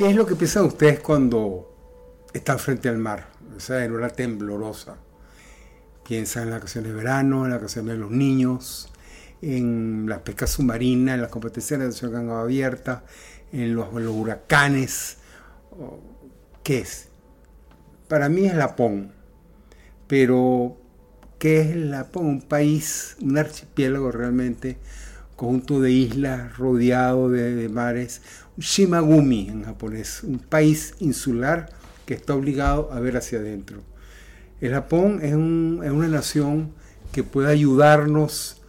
¿Qué es lo que piensan ustedes cuando están frente al mar? Esa una temblorosa. Piensan en la ocasión de verano, en la ocasión de los niños, en la pesca submarina, en las competencias de en agua abierta, en los, huracanes. ¿Qué es? Para mí es Lapón. Pero, ¿qué es Lapón? Un país, un archipiélago realmente, conjunto de islas rodeado de mares, Shimagumi en japonés, un país insular que está obligado a ver hacia adentro. El Japón es, una nación que puede ayudarnos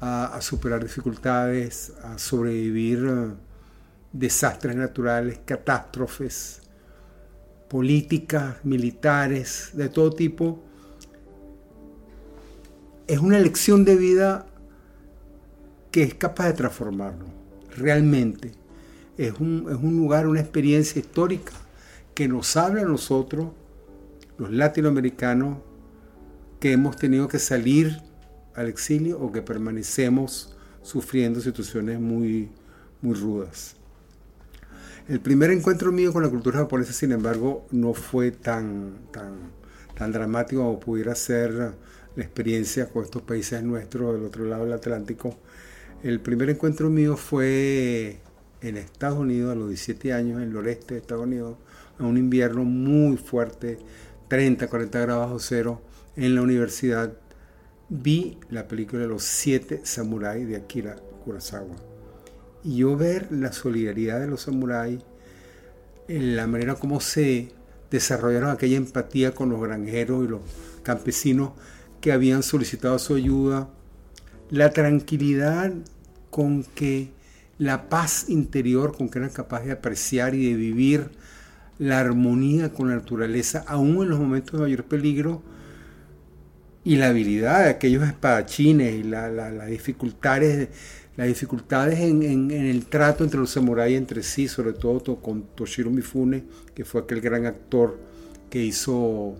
a, superar dificultades, a sobrevivir eh, desastres naturales, catástrofes, políticas, militares, de todo tipo. Es una lección de vida que es capaz de transformarnos, realmente es un, lugar, una experiencia histórica que nos habla a nosotros, los latinoamericanos, que hemos tenido que salir al exilio o que permanecemos sufriendo situaciones muy, muy rudas. El primer encuentro mío con la cultura japonesa, sin embargo, no fue tan, tan, tan dramático como pudiera ser la experiencia con estos países nuestros del otro lado del Atlántico. El primer encuentro mío fue en Estados Unidos a los 17 años, en el oeste de Estados Unidos, a un invierno muy fuerte, 30, 40 grados bajo cero, en la universidad, vi la película de Los Siete Samuráis de Akira Kurosawa. Y yo ver la solidaridad de los samuráis, en la manera como se desarrollaron aquella empatía con los granjeros y los campesinos que habían solicitado su ayuda, la tranquilidad con que la paz interior con que eran capaces de apreciar y de vivir la armonía con la naturaleza, aún en los momentos de mayor peligro, y la habilidad de aquellos espadachines y las dificultades, las dificultades en, el trato entre los samuráis entre sí, sobre todo con Toshiro Mifune, que fue aquel gran actor que hizo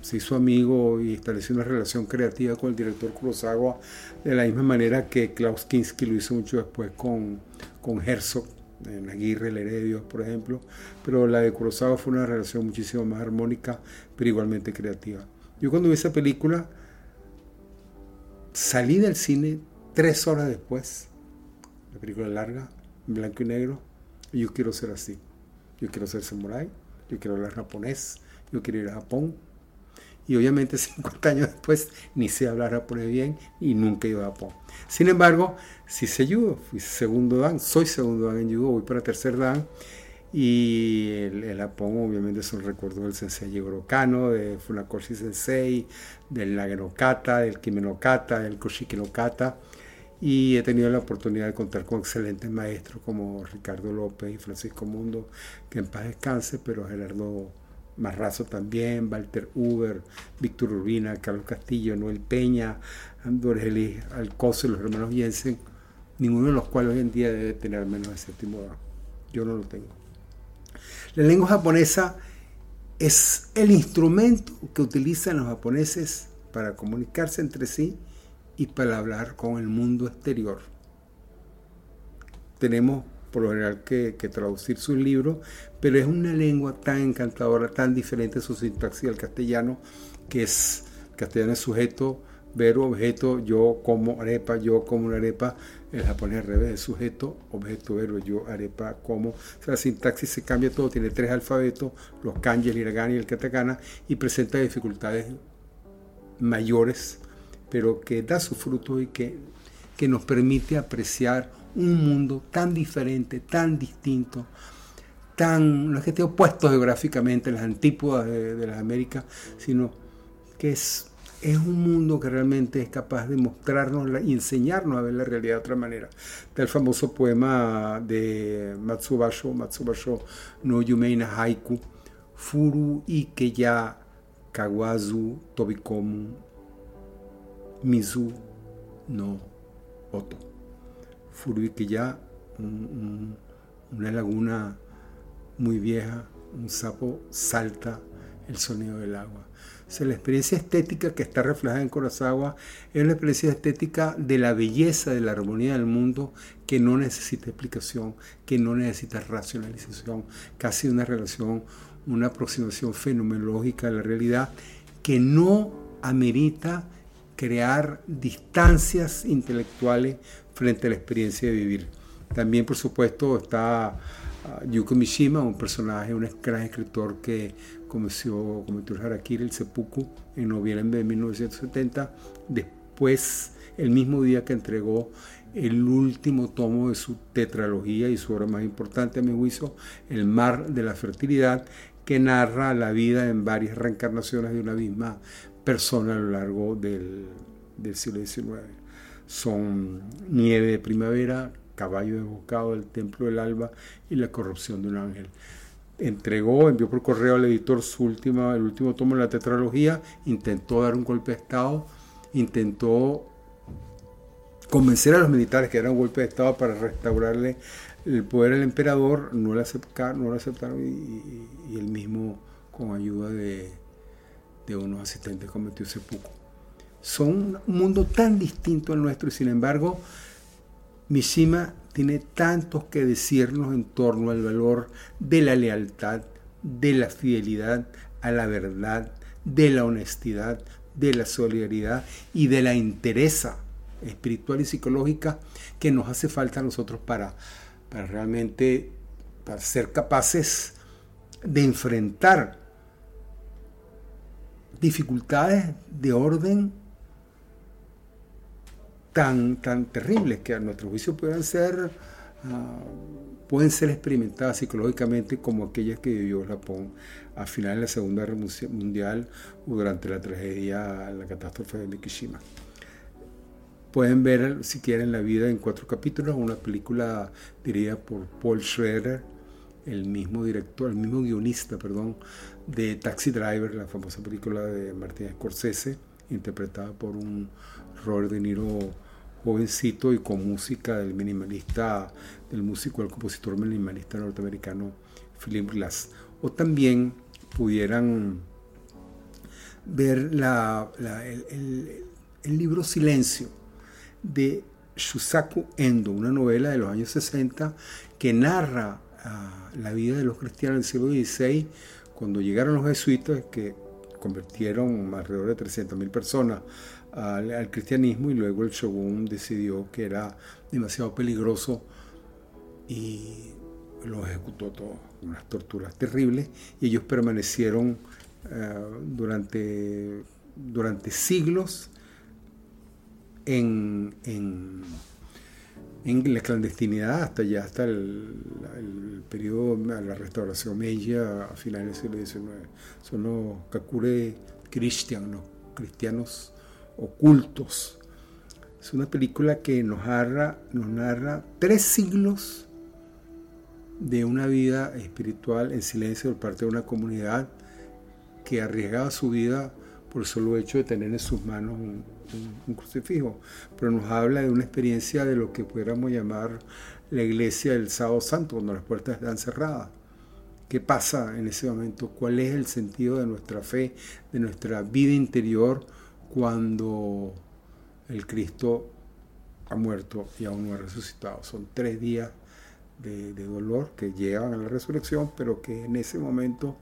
se hizo amigo y estableció una relación creativa con el director Kurosawa de la misma manera que Klaus Kinski lo hizo mucho después con, con Herzog, en Aguirre, el Heredio, por ejemplo, pero la de Kurosawa fue una relación muchísimo más armónica, pero igualmente creativa. Yo cuando vi esa película, salí del cine tres horas después, la película larga, en blanco y negro, yo quiero ser así. Yo quiero ser samurai, yo quiero hablar japonés, yo quiero ir a Japón, y obviamente 50 años después ni sé hablar japonés bien y nunca he ido a Japón. Sin embargo, sí sé judo, fui segundo dan, soy segundo dan en judo, voy para tercer dan y el, Japón obviamente son recuerdos del sensei Jigoro Kano, de Funakoshi Sensei, del Nage Kata, del Kime no Kata, del Koshiki no Kata y he tenido la oportunidad de contar con excelentes maestros como Ricardo López y Francisco Mundo, que en paz descanse, pero Gerardo Marrazo también, Walter Uber, Víctor Urbina, Carlos Castillo, Noel Peña, Andrés Elis Alcoce, los hermanos Jensen, ninguno de los cuales hoy en día debe tener menos de séptimo grado. Yo no lo tengo. La lengua japonesa es el instrumento que utilizan los japoneses para comunicarse entre sí y para hablar con el mundo exterior. Tenemos por lo general que, traducir sus libros, pero es una lengua tan encantadora, tan diferente su sintaxis al castellano, que es castellano es sujeto, verbo, objeto, yo como arepa, yo como una arepa, el japonés al revés, es sujeto, objeto, verbo, yo arepa, como. O sea, la sintaxis se cambia todo, tiene tres alfabetos, los kanji, el hiragana y el katakana, y presenta dificultades mayores, pero que da su fruto y que, que nos permite apreciar un mundo tan diferente, tan distinto, tan, no es que esté opuesto geográficamente en las antípodas de, las Américas, sino que es, es un mundo que realmente es capaz de mostrarnos y enseñarnos a ver la realidad de otra manera. Del famoso poema de Matsubasho, Matsubasho no Yumeina Haiku, Furu Ike ya Kawazu Tobikomu Mizu no Oto. Furuikiya, un, una laguna muy vieja, un sapo salta el sonido del agua. O sea, la experiencia estética que está reflejada en Kurosawa es una experiencia estética de la belleza, de la armonía del mundo que no necesita explicación, que no necesita racionalización, casi una relación, una aproximación fenomenológica de la realidad que no amerita crear distancias intelectuales frente a la experiencia de vivir. También, por supuesto, está uh, Yuko Mishima, un personaje, un gran escritor que cometió, cometió el harakiri, el seppuku, en noviembre de 1970, después, el mismo día que entregó el último tomo de su tetralogía y su obra más importante, a mi juicio, El mar de la fertilidad, que narra la vida en varias reencarnaciones de una misma persona a lo largo del, del siglo XIX. Son nieve de primavera, caballo desbocado del templo del alba y la corrupción de un ángel. Entregó, envió por correo al editor su última, el último tomo de la tetralogía, intentó dar un golpe de Estado, intentó convencer a los militares que era un golpe de Estado para restaurarle el poder al emperador, no lo aceptaron, no lo aceptaron y, y, él mismo, con ayuda de, de unos asistentes, cometió seppuku. Son un mundo tan distinto al nuestro y sin embargo Mishima tiene tanto que decirnos en torno al valor de la lealtad, de la fidelidad a la verdad, de la honestidad, de la solidaridad y de la interesa espiritual y psicológica que nos hace falta a nosotros para, para realmente para ser capaces de enfrentar dificultades de orden tan, tan terribles que a nuestro juicio pueden ser, uh, pueden ser experimentadas psicológicamente como aquellas que vivió Japón a final de la Segunda Guerra Mundial o durante la tragedia, la catástrofe de Nikishima. Pueden ver, si quieren, la vida en cuatro capítulos, una película dirigida por Paul Schroeder, el mismo director, el mismo guionista, perdón, de Taxi Driver, la famosa película de Martin Scorsese, interpretada por un Robert De Niro jovencito y con música del minimalista, del músico, el compositor minimalista norteamericano Philip Glass. O también pudieran ver el, libro Silencio de Shusaku Endo, una novela de los años 60 que narra uh, la vida de los cristianos del siglo XVI cuando llegaron los jesuitas que convirtieron alrededor de 300.000 personas al, cristianismo y luego el shogun decidió que era demasiado peligroso y los ejecutó todos, unas torturas terribles y ellos permanecieron eh, durante, durante siglos en, en, en, la clandestinidad hasta ya hasta el, el periodo la restauración Meiji a finales del siglo XIX. Son los Kakure cristianos, cristianos ocultos. Es una película que nos narra, nos narra tres siglos de una vida espiritual en silencio por parte de una comunidad que arriesgaba su vida por el solo hecho de tener en sus manos un, un, crucifijo. Pero nos habla de una experiencia de lo que pudiéramos llamar la iglesia del sábado santo, cuando las puertas están cerradas. ¿Qué pasa en ese momento? ¿Cuál es el sentido de nuestra fe, de nuestra vida interior? Cuando el Cristo ha muerto y aún no ha resucitado. Son tres días de, dolor que llevan a la resurrección, pero que en ese momento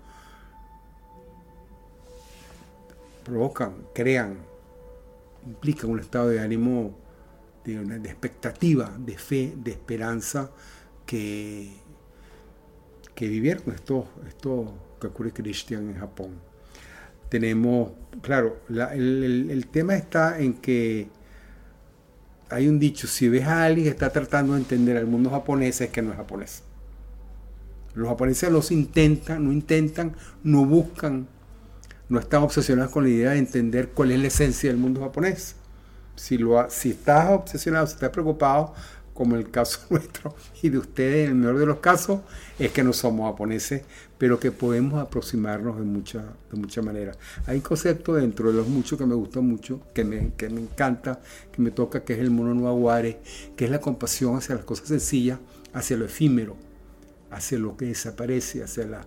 provocan, crean, implican un estado de ánimo, de, expectativa, de fe, de esperanza que, que vivieron estos, estos Kakure Christian en Japón tenemos, claro, el, tema está en que hay un dicho, si ves a alguien que está tratando de entender al mundo japonés es que no es japonés. Los japoneses los intentan, no intentan, no buscan, no están obsesionados con la idea de entender cuál es la esencia del mundo japonés. Si, lo, si estás obsesionado, si estás preocupado como el caso nuestro y de ustedes, en el mejor de los casos, es que no somos japoneses, pero que podemos aproximarnos de muchas de mucha maneras. Hay un concepto dentro de los muchos que me gusta mucho, que me, que me encanta, que me toca, que es el mono no aguare, que es la compasión hacia las cosas sencillas, hacia lo efímero, hacia lo que desaparece, hacia la,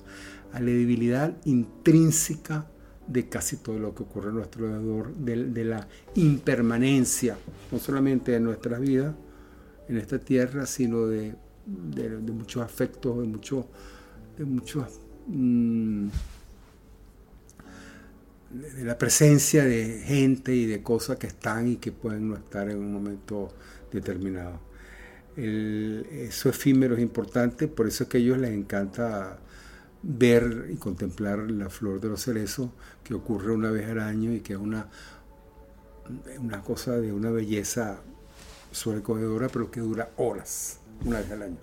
a la debilidad intrínseca de casi todo lo que ocurre a nuestro alrededor, de, de la impermanencia, no solamente de nuestras vidas, en esta tierra, sino de, muchos afectos, de, mucho, de muchos... Mm, de la presencia de gente y de cosas que están y que pueden no estar en un momento determinado. El, eso efímero es importante, por eso es que a ellos les encanta ver y contemplar la flor de los cerezos que ocurre una vez al año y que es una, una cosa de una belleza sobrecogedora, pero que dura horas, una vez al año.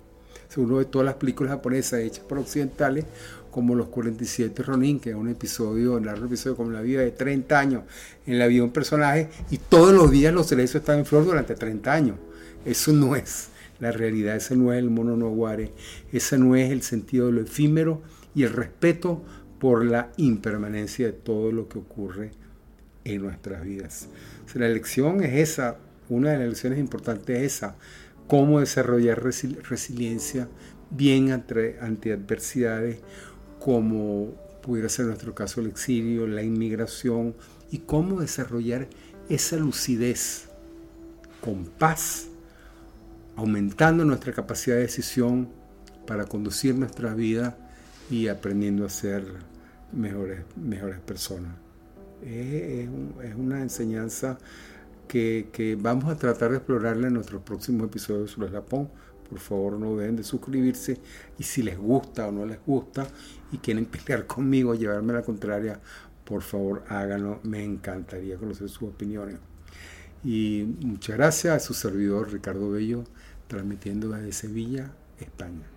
Uno de todas las películas japonesas hechas por occidentales, como Los 47 Ronin, que es un episodio, un largo episodio como la vida de 30 años en la vida de un personaje, y todos los días los cerezos están en flor durante 30 años. Eso no es la realidad, ese no es el mono no guare, ese no es el sentido de lo efímero y el respeto por la impermanencia de todo lo que ocurre en nuestras vidas. la elección es esa, una de las lecciones importantes es esa, cómo desarrollar resiliencia bien ante, adversidades como pudiera ser nuestro caso el exilio, la inmigración, y cómo desarrollar esa lucidez con paz, aumentando nuestra capacidad de decisión para conducir nuestra vida y aprendiendo a ser mejores, mejores personas. Es una enseñanza que, vamos a tratar de explorarla en nuestros próximos episodios sobre Japón. Por favor, no dejen de suscribirse y si les gusta o no les gusta y quieren pelear conmigo, llevarme la contraria, por favor háganlo. Me encantaría conocer sus opiniones. Y muchas gracias a su servidor Ricardo Bello, transmitiendo desde Sevilla, España.